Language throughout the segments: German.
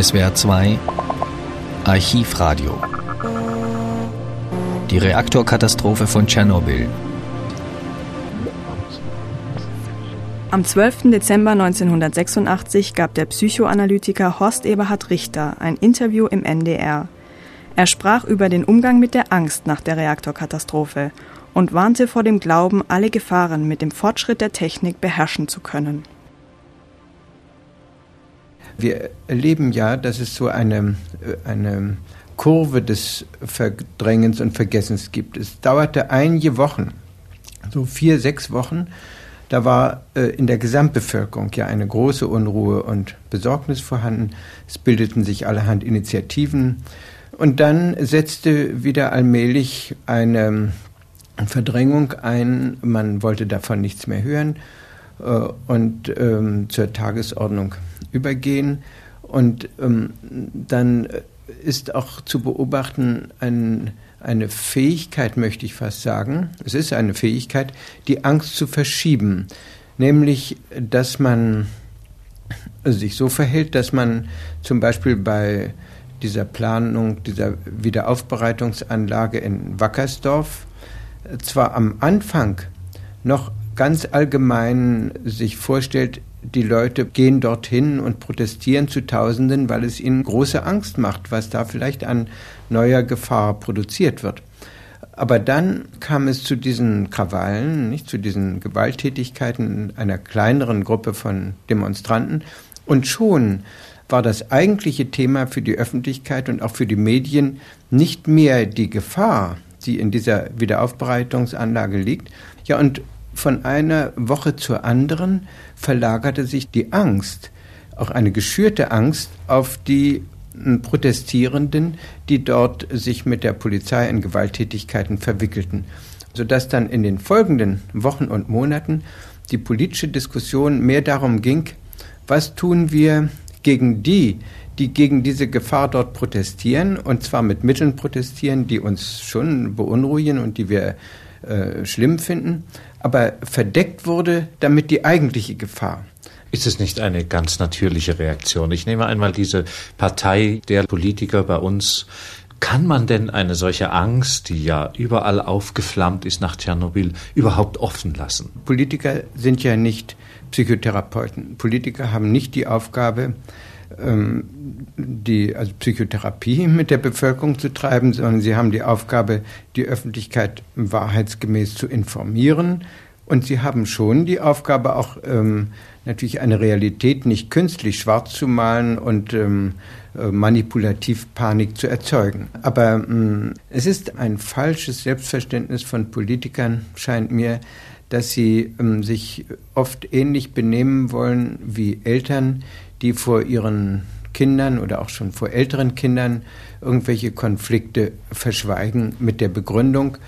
SWR 2 Archivradio Die Reaktorkatastrophe von Tschernobyl Am 12. Dezember 1986 gab der Psychoanalytiker Horst Eberhard Richter ein Interview im NDR. Er sprach über den Umgang mit der Angst nach der Reaktorkatastrophe und warnte vor dem Glauben, alle Gefahren mit dem Fortschritt der Technik beherrschen zu können. Wir erleben ja, dass es so eine, eine Kurve des Verdrängens und Vergessens gibt. Es dauerte einige Wochen, so vier, sechs Wochen, da war äh, in der Gesamtbevölkerung ja eine große Unruhe und Besorgnis vorhanden. Es bildeten sich allerhand Initiativen. Und dann setzte wieder allmählich eine Verdrängung ein. Man wollte davon nichts mehr hören äh, und ähm, zur Tagesordnung übergehen. Und ähm, dann ist auch zu beobachten ein eine Fähigkeit, möchte ich fast sagen, es ist eine Fähigkeit, die Angst zu verschieben, nämlich dass man sich so verhält, dass man zum Beispiel bei dieser Planung dieser Wiederaufbereitungsanlage in Wackersdorf zwar am Anfang noch ganz allgemein sich vorstellt, die Leute gehen dorthin und protestieren zu Tausenden, weil es ihnen große Angst macht, was da vielleicht an neuer Gefahr produziert wird. Aber dann kam es zu diesen Krawallen, nicht zu diesen Gewalttätigkeiten einer kleineren Gruppe von Demonstranten. Und schon war das eigentliche Thema für die Öffentlichkeit und auch für die Medien nicht mehr die Gefahr, die in dieser Wiederaufbereitungsanlage liegt. Ja, und von einer Woche zur anderen verlagerte sich die Angst, auch eine geschürte Angst, auf die hm, Protestierenden, die dort sich mit der Polizei in Gewalttätigkeiten verwickelten, sodass dann in den folgenden Wochen und Monaten die politische Diskussion mehr darum ging, was tun wir gegen die, die gegen diese Gefahr dort protestieren, und zwar mit Mitteln protestieren, die uns schon beunruhigen und die wir äh, schlimm finden, aber verdeckt wurde damit die eigentliche Gefahr. Ist es nicht eine ganz natürliche Reaktion? Ich nehme einmal diese Partei der Politiker bei uns. Kann man denn eine solche Angst, die ja überall aufgeflammt ist nach Tschernobyl, überhaupt offen lassen? Politiker sind ja nicht Psychotherapeuten. Politiker haben nicht die Aufgabe, die also Psychotherapie mit der Bevölkerung zu treiben, sondern sie haben die Aufgabe, die Öffentlichkeit wahrheitsgemäß zu informieren. Und sie haben schon die Aufgabe, auch ähm, natürlich eine Realität nicht künstlich schwarz zu malen und ähm, äh, manipulativ Panik zu erzeugen. Aber ähm, es ist ein falsches Selbstverständnis von Politikern, scheint mir, dass sie ähm, sich oft ähnlich benehmen wollen wie Eltern, die vor ihren Kindern oder auch schon vor älteren Kindern irgendwelche Konflikte verschweigen mit der Begründung,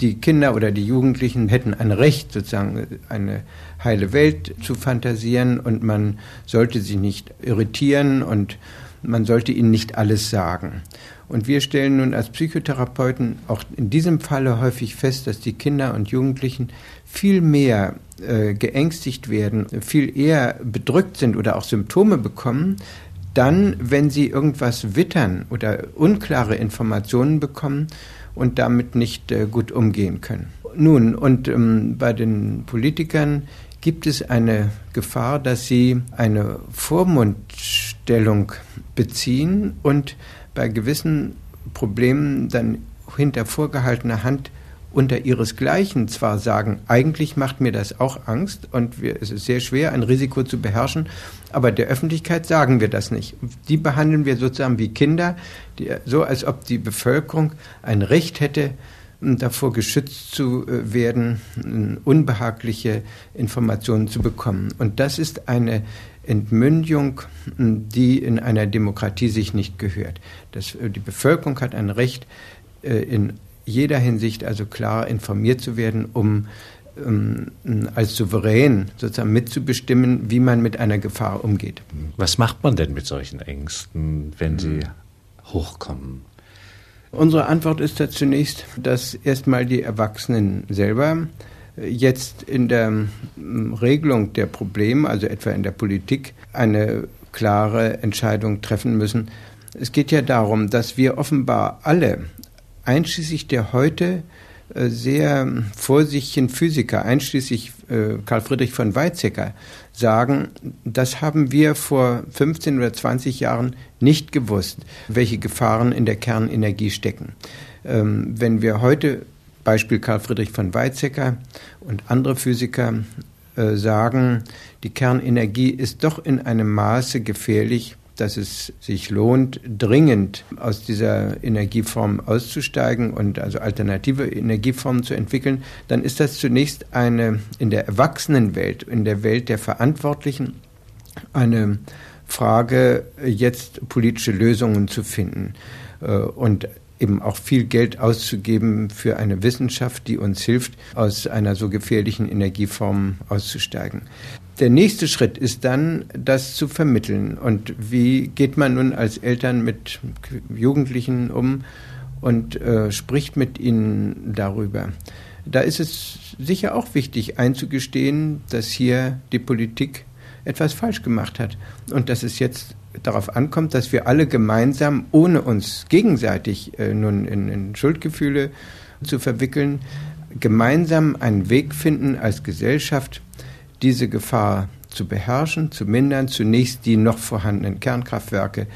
die Kinder oder die Jugendlichen hätten ein Recht, sozusagen eine heile Welt zu fantasieren und man sollte sie nicht irritieren und man sollte ihnen nicht alles sagen. Und wir stellen nun als Psychotherapeuten auch in diesem Falle häufig fest, dass die Kinder und Jugendlichen viel mehr äh, geängstigt werden, viel eher bedrückt sind oder auch Symptome bekommen, dann, wenn sie irgendwas wittern oder unklare Informationen bekommen und damit nicht äh, gut umgehen können. Nun, und ähm, bei den Politikern gibt es eine Gefahr, dass sie eine Vormundstellung beziehen und bei gewissen Problemen dann hinter vorgehaltener Hand unter ihresgleichen zwar sagen, eigentlich macht mir das auch Angst und wir, es ist sehr schwer, ein Risiko zu beherrschen, aber der Öffentlichkeit sagen wir das nicht. Die behandeln wir sozusagen wie Kinder, die, so als ob die Bevölkerung ein Recht hätte, davor geschützt zu äh, werden, unbehagliche Informationen zu bekommen. Und das ist eine Entmündigung, die in einer Demokratie sich nicht gehört. Das, äh, die Bevölkerung hat ein Recht, äh, in jeder Hinsicht also klar informiert zu werden, um ähm, als souverän sozusagen mitzubestimmen, wie man mit einer Gefahr umgeht. Was macht man denn mit solchen Ängsten, wenn sie hm. hochkommen? Unsere Antwort ist da zunächst, dass erstmal die Erwachsenen selber jetzt in der ähm, Regelung der Probleme, also etwa in der Politik, eine klare Entscheidung treffen müssen. Es geht ja darum, dass wir offenbar alle, einschließlich der heute äh, sehr vorsichtigen Physiker, einschließlich äh, Karl Friedrich von Weizsäcker, sagen, das haben wir vor 15 oder 20 Jahren nicht gewusst, welche Gefahren in der Kernenergie stecken. Ähm, wenn wir heute, Beispiel Karl Friedrich von Weizsäcker und andere Physiker, äh, sagen, die Kernenergie ist doch in einem Maße gefährlich, dass es sich lohnt, dringend aus dieser Energieform auszusteigen und also alternative Energieformen zu entwickeln, dann ist das zunächst eine in der Erwachsenenwelt, in der Welt der Verantwortlichen, eine Frage, jetzt politische Lösungen zu finden. Äh, und eben auch viel Geld auszugeben für eine Wissenschaft, die uns hilft, aus einer so gefährlichen Energieform auszusteigen. Der nächste Schritt ist dann, das zu vermitteln. Und wie geht man nun als Eltern mit Jugendlichen um und äh, spricht mit ihnen darüber? Da ist es sicher auch wichtig einzugestehen, dass hier die Politik etwas falsch gemacht hat und dass es jetzt darauf ankommt, dass wir alle gemeinsam, ohne uns gegenseitig äh, nun in, in Schuldgefühle zu verwickeln, gemeinsam einen Weg finden als Gesellschaft, diese Gefahr zu beherrschen, zu mindern, zunächst die noch vorhandenen Kernkraftwerke,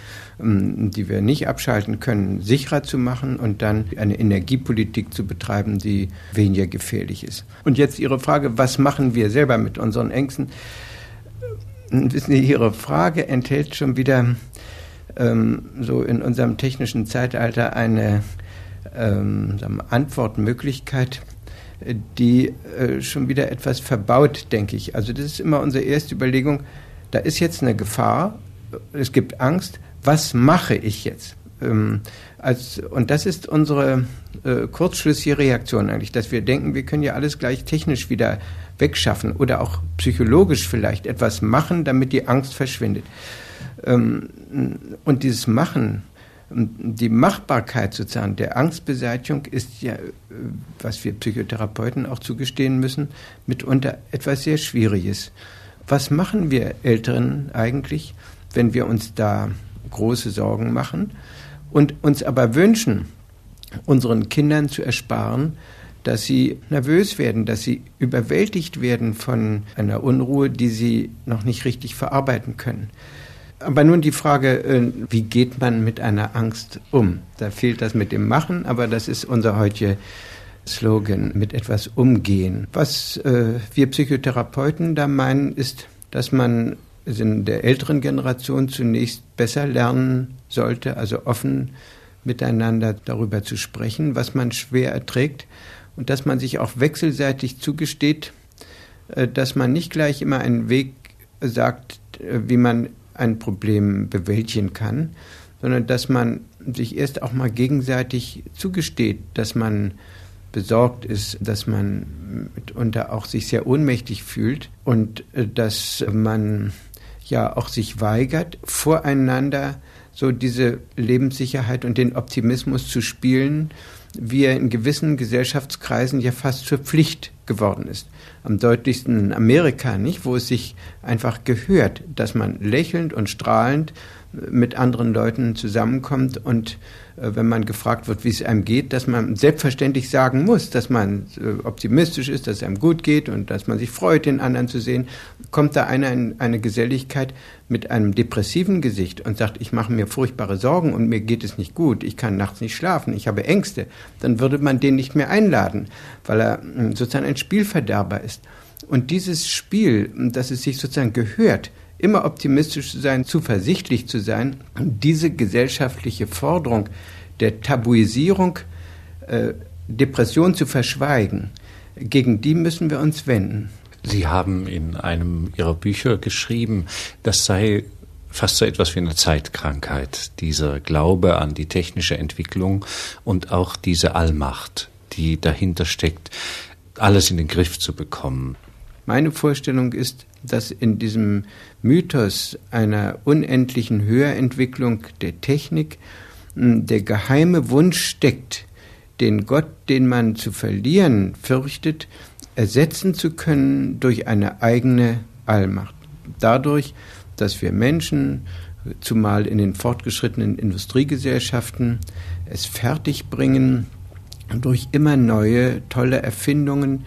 ähm, die wir nicht abschalten können, sicherer zu machen und dann eine Energiepolitik zu betreiben, die weniger gefährlich ist. Und jetzt Ihre Frage, was machen wir selber mit unseren Ängsten? Wissen Sie, Ihre Frage enthält schon wieder ähm, so in unserem technischen Zeitalter eine ähm, Antwortmöglichkeit, die äh, schon wieder etwas verbaut, denke ich. Also das ist immer unsere erste Überlegung, da ist jetzt eine Gefahr, es gibt Angst, was mache ich jetzt? Ähm, als, und das ist unsere äh, kurzschlüssige Reaktion eigentlich, dass wir denken, wir können ja alles gleich technisch wieder wegschaffen oder auch psychologisch vielleicht etwas machen, damit die Angst verschwindet. Ähm, und dieses Machen, die Machbarkeit sozusagen der Angstbeseitigung ist ja, äh, was wir Psychotherapeuten auch zugestehen müssen, mitunter etwas sehr Schwieriges. Was machen wir Älteren eigentlich, wenn wir uns da große Sorgen machen und uns aber wünschen, unseren Kindern zu ersparen, dass sie nervös werden, dass sie überwältigt werden von einer Unruhe, die sie noch nicht richtig verarbeiten können. Aber nun die Frage, äh, wie geht man mit einer Angst um? Da fehlt das mit dem Machen, aber das ist unser heutiger Slogan, mit etwas umgehen. Was äh, wir Psychotherapeuten da meinen, ist, dass man in der älteren Generation zunächst besser lernen sollte, also offen miteinander darüber zu sprechen, was man schwer erträgt und dass man sich auch wechselseitig zugesteht, äh, dass man nicht gleich immer einen Weg sagt, äh, wie man ein Problem bewältigen kann, sondern dass man sich erst auch mal gegenseitig zugesteht, dass man besorgt ist, dass man mitunter auch sich sehr ohnmächtig fühlt und äh, dass man ja auch sich weigert, voreinander so diese Lebenssicherheit und den Optimismus zu spielen wie er in gewissen Gesellschaftskreisen ja fast zur Pflicht geworden ist. Am deutlichsten in Amerika, nicht, wo es sich einfach gehört, dass man lächelnd und strahlend mit anderen Leuten zusammenkommt und äh, wenn man gefragt wird, wie es einem geht, dass man selbstverständlich sagen muss, dass man äh, optimistisch ist, dass es einem gut geht und dass man sich freut, den anderen zu sehen, kommt da einer in eine Geselligkeit mit einem depressiven Gesicht und sagt, ich mache mir furchtbare Sorgen und mir geht es nicht gut, ich kann nachts nicht schlafen, ich habe Ängste, dann würde man den nicht mehr einladen, weil er hm, sozusagen ein Spielverderber ist. Und dieses Spiel, dass es sich sozusagen gehört, immer optimistisch zu sein, zuversichtlich zu sein, diese gesellschaftliche Forderung der Tabuisierung, äh, Depression zu verschweigen, gegen die müssen wir uns wenden. Sie haben in einem Ihrer Bücher geschrieben, das sei fast so etwas wie eine Zeitkrankheit, dieser Glaube an die technische Entwicklung und auch diese Allmacht, die dahinter steckt, alles in den Griff zu bekommen. Meine Vorstellung ist, dass in diesem Mythos einer unendlichen Höherentwicklung der Technik hm, der geheime Wunsch steckt, den Gott, den man zu verlieren fürchtet, ersetzen zu können durch eine eigene Allmacht. Dadurch, dass wir Menschen, zumal in den fortgeschrittenen Industriegesellschaften, es fertigbringen, durch immer neue, tolle Erfindungen,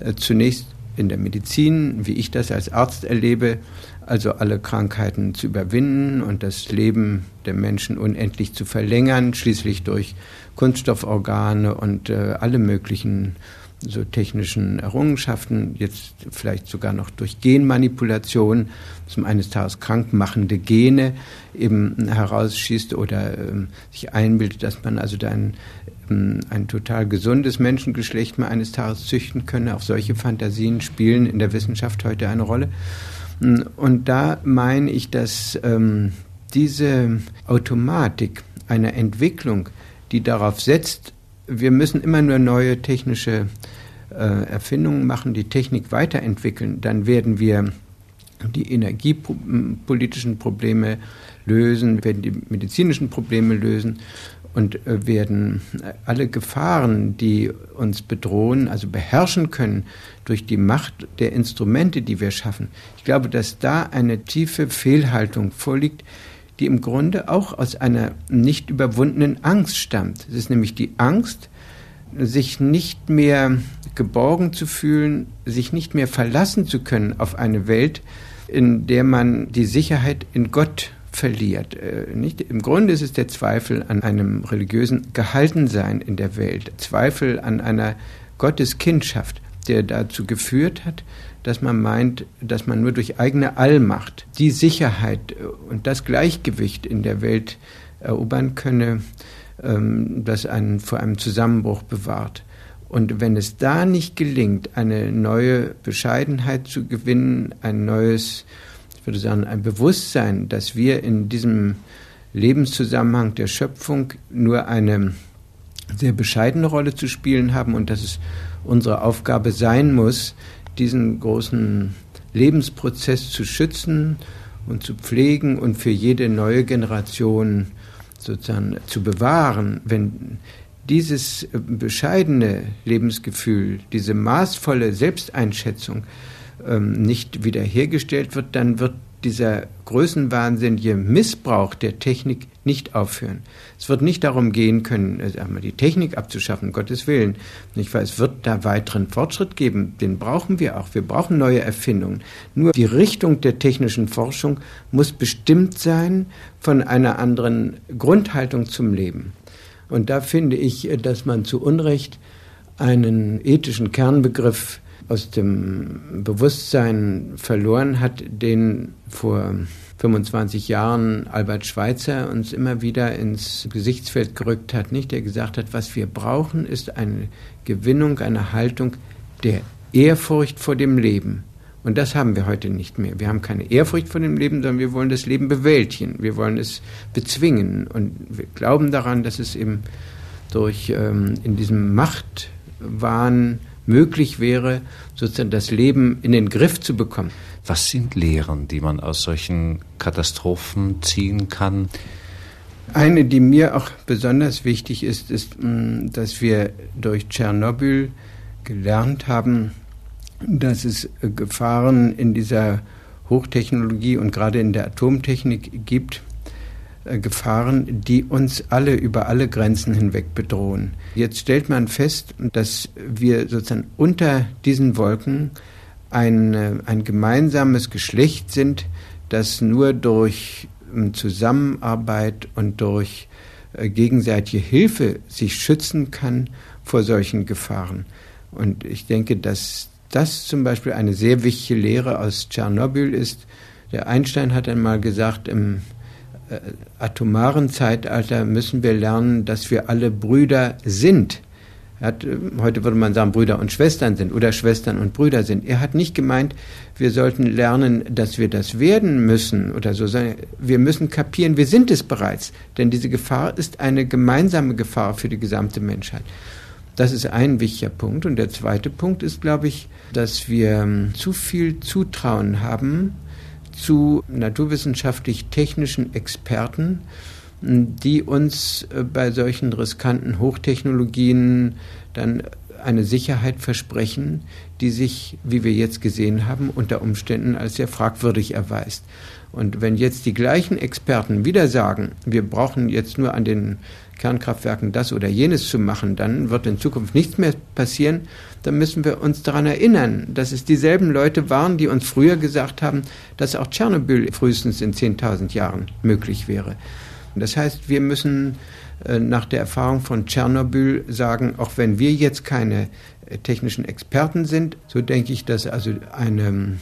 äh, zunächst in der Medizin, wie ich das als Arzt erlebe, also alle Krankheiten zu überwinden und das Leben der Menschen unendlich zu verlängern, schließlich durch Kunststofforgane und äh, alle möglichen so technischen Errungenschaften, jetzt vielleicht sogar noch durch Genmanipulation, zum eines Tages krankmachende Gene eben herausschießt oder ähm, sich einbildet, dass man also dann ähm, ein total gesundes Menschengeschlecht mal eines Tages züchten könne. Auch solche Fantasien spielen in der Wissenschaft heute eine Rolle. Und da meine ich, dass ähm, diese Automatik einer Entwicklung, die darauf setzt, wir müssen immer nur neue technische äh, Erfindungen machen, die Technik weiterentwickeln, dann werden wir die energiepolitischen Probleme lösen, werden die medizinischen Probleme lösen und äh, werden alle Gefahren, die uns bedrohen, also beherrschen können durch die Macht der Instrumente, die wir schaffen. Ich glaube, dass da eine tiefe Fehlhaltung vorliegt, die im Grunde auch aus einer nicht überwundenen Angst stammt. Es ist nämlich die Angst, sich nicht mehr geborgen zu fühlen, sich nicht mehr verlassen zu können auf eine Welt, in der man die Sicherheit in Gott verliert. Äh, nicht? Im Grunde ist es der Zweifel an einem religiösen Gehaltensein in der Welt, Zweifel an einer Gotteskindschaft, der dazu geführt hat, dass man meint, dass man nur durch eigene Allmacht die Sicherheit und das Gleichgewicht in der Welt erobern könne, ähm, das einen vor einem Zusammenbruch bewahrt. Und wenn es da nicht gelingt, eine neue Bescheidenheit zu gewinnen, ein neues, ich würde sagen, ein Bewusstsein, dass wir in diesem Lebenszusammenhang der Schöpfung nur eine sehr bescheidene Rolle zu spielen haben und dass es unsere Aufgabe sein muss, diesen großen Lebensprozess zu schützen und zu pflegen und für jede neue Generation sozusagen zu bewahren, wenn dieses äh, bescheidene Lebensgefühl, diese maßvolle Selbsteinschätzung ähm, nicht wiederhergestellt wird, dann wird dieser größenwahnsinnige Missbrauch der Technik nicht aufhören. Es wird nicht darum gehen können, äh, die Technik abzuschaffen, Gottes Willen. Ich weiß, es wird da weiteren Fortschritt geben, den brauchen wir auch. Wir brauchen neue Erfindungen. Nur die Richtung der technischen Forschung muss bestimmt sein von einer anderen Grundhaltung zum Leben. Und da finde ich, äh, dass man zu Unrecht einen ethischen Kernbegriff aus dem Bewusstsein verloren hat, den vor 25 Jahren Albert Schweitzer uns immer wieder ins Gesichtsfeld gerückt hat, nicht? Der gesagt hat, was wir brauchen, ist eine Gewinnung, eine Haltung der Ehrfurcht vor dem Leben. Und das haben wir heute nicht mehr. Wir haben keine Ehrfurcht vor dem Leben, sondern wir wollen das Leben bewältigen. Wir wollen es bezwingen. Und wir glauben daran, dass es eben durch ähm, in diesem Machtwahn möglich wäre, sozusagen das Leben in den Griff zu bekommen. Was sind Lehren, die man aus solchen Katastrophen ziehen kann? Eine, die mir auch besonders wichtig ist, ist, mm, dass wir durch Tschernobyl gelernt haben, dass es äh, Gefahren in dieser Hochtechnologie und gerade in der Atomtechnik gibt, Gefahren, die uns alle über alle Grenzen hinweg bedrohen. Jetzt stellt man fest, dass wir sozusagen unter diesen Wolken ein, äh, ein gemeinsames Geschlecht sind, das nur durch ähm, Zusammenarbeit und durch äh, gegenseitige Hilfe sich schützen kann vor solchen Gefahren. Und ich denke, dass das zum Beispiel eine sehr wichtige Lehre aus Tschernobyl ist. Der Einstein hat einmal gesagt, im äh, atomaren Zeitalter müssen wir lernen, dass wir alle Brüder sind. Hat, äh, heute würde man sagen, Brüder und Schwestern sind oder Schwestern und Brüder sind. Er hat nicht gemeint, wir sollten lernen, dass wir das werden müssen oder so, sondern wir müssen kapieren, wir sind es bereits. Denn diese Gefahr ist eine gemeinsame Gefahr für die gesamte Menschheit. Das ist ein wichtiger Punkt. Und der zweite Punkt ist, glaube ich, dass wir ähm, zu viel Zutrauen haben zu naturwissenschaftlich-technischen Experten, die uns äh, bei solchen riskanten Hochtechnologien dann eine Sicherheit versprechen, die sich, wie wir jetzt gesehen haben, unter Umständen als sehr fragwürdig erweist. Und wenn jetzt die gleichen Experten wieder sagen, wir brauchen jetzt nur an den Kernkraftwerken das oder jenes zu machen, dann wird in Zukunft nichts mehr passieren. Dann müssen wir uns daran erinnern, dass es dieselben Leute waren, die uns früher gesagt haben, dass auch Tschernobyl frühestens in 10.000 Jahren möglich wäre. Das heißt, wir müssen äh, nach der Erfahrung von Tschernobyl sagen, auch wenn wir jetzt keine äh, technischen Experten sind, so denke ich, dass also eine,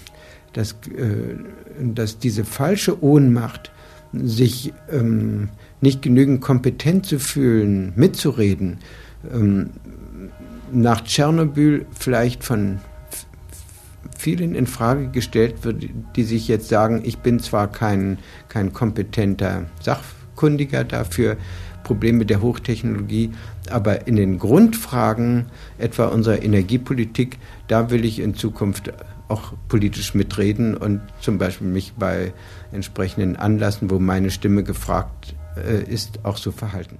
dass, äh, dass diese falsche Ohnmacht, sich ähm, nicht genügend kompetent zu fühlen, mitzureden, ähm, nach Tschernobyl vielleicht von vielen in Frage gestellt wird, die sich jetzt sagen, ich bin zwar kein, kein kompetenter Sachkundiger dafür, Probleme der Hochtechnologie, aber in den Grundfragen etwa unserer Energiepolitik, da will ich in Zukunft auch politisch mitreden und zum Beispiel mich bei entsprechenden Anlassen, wo meine Stimme gefragt ist, auch so verhalten.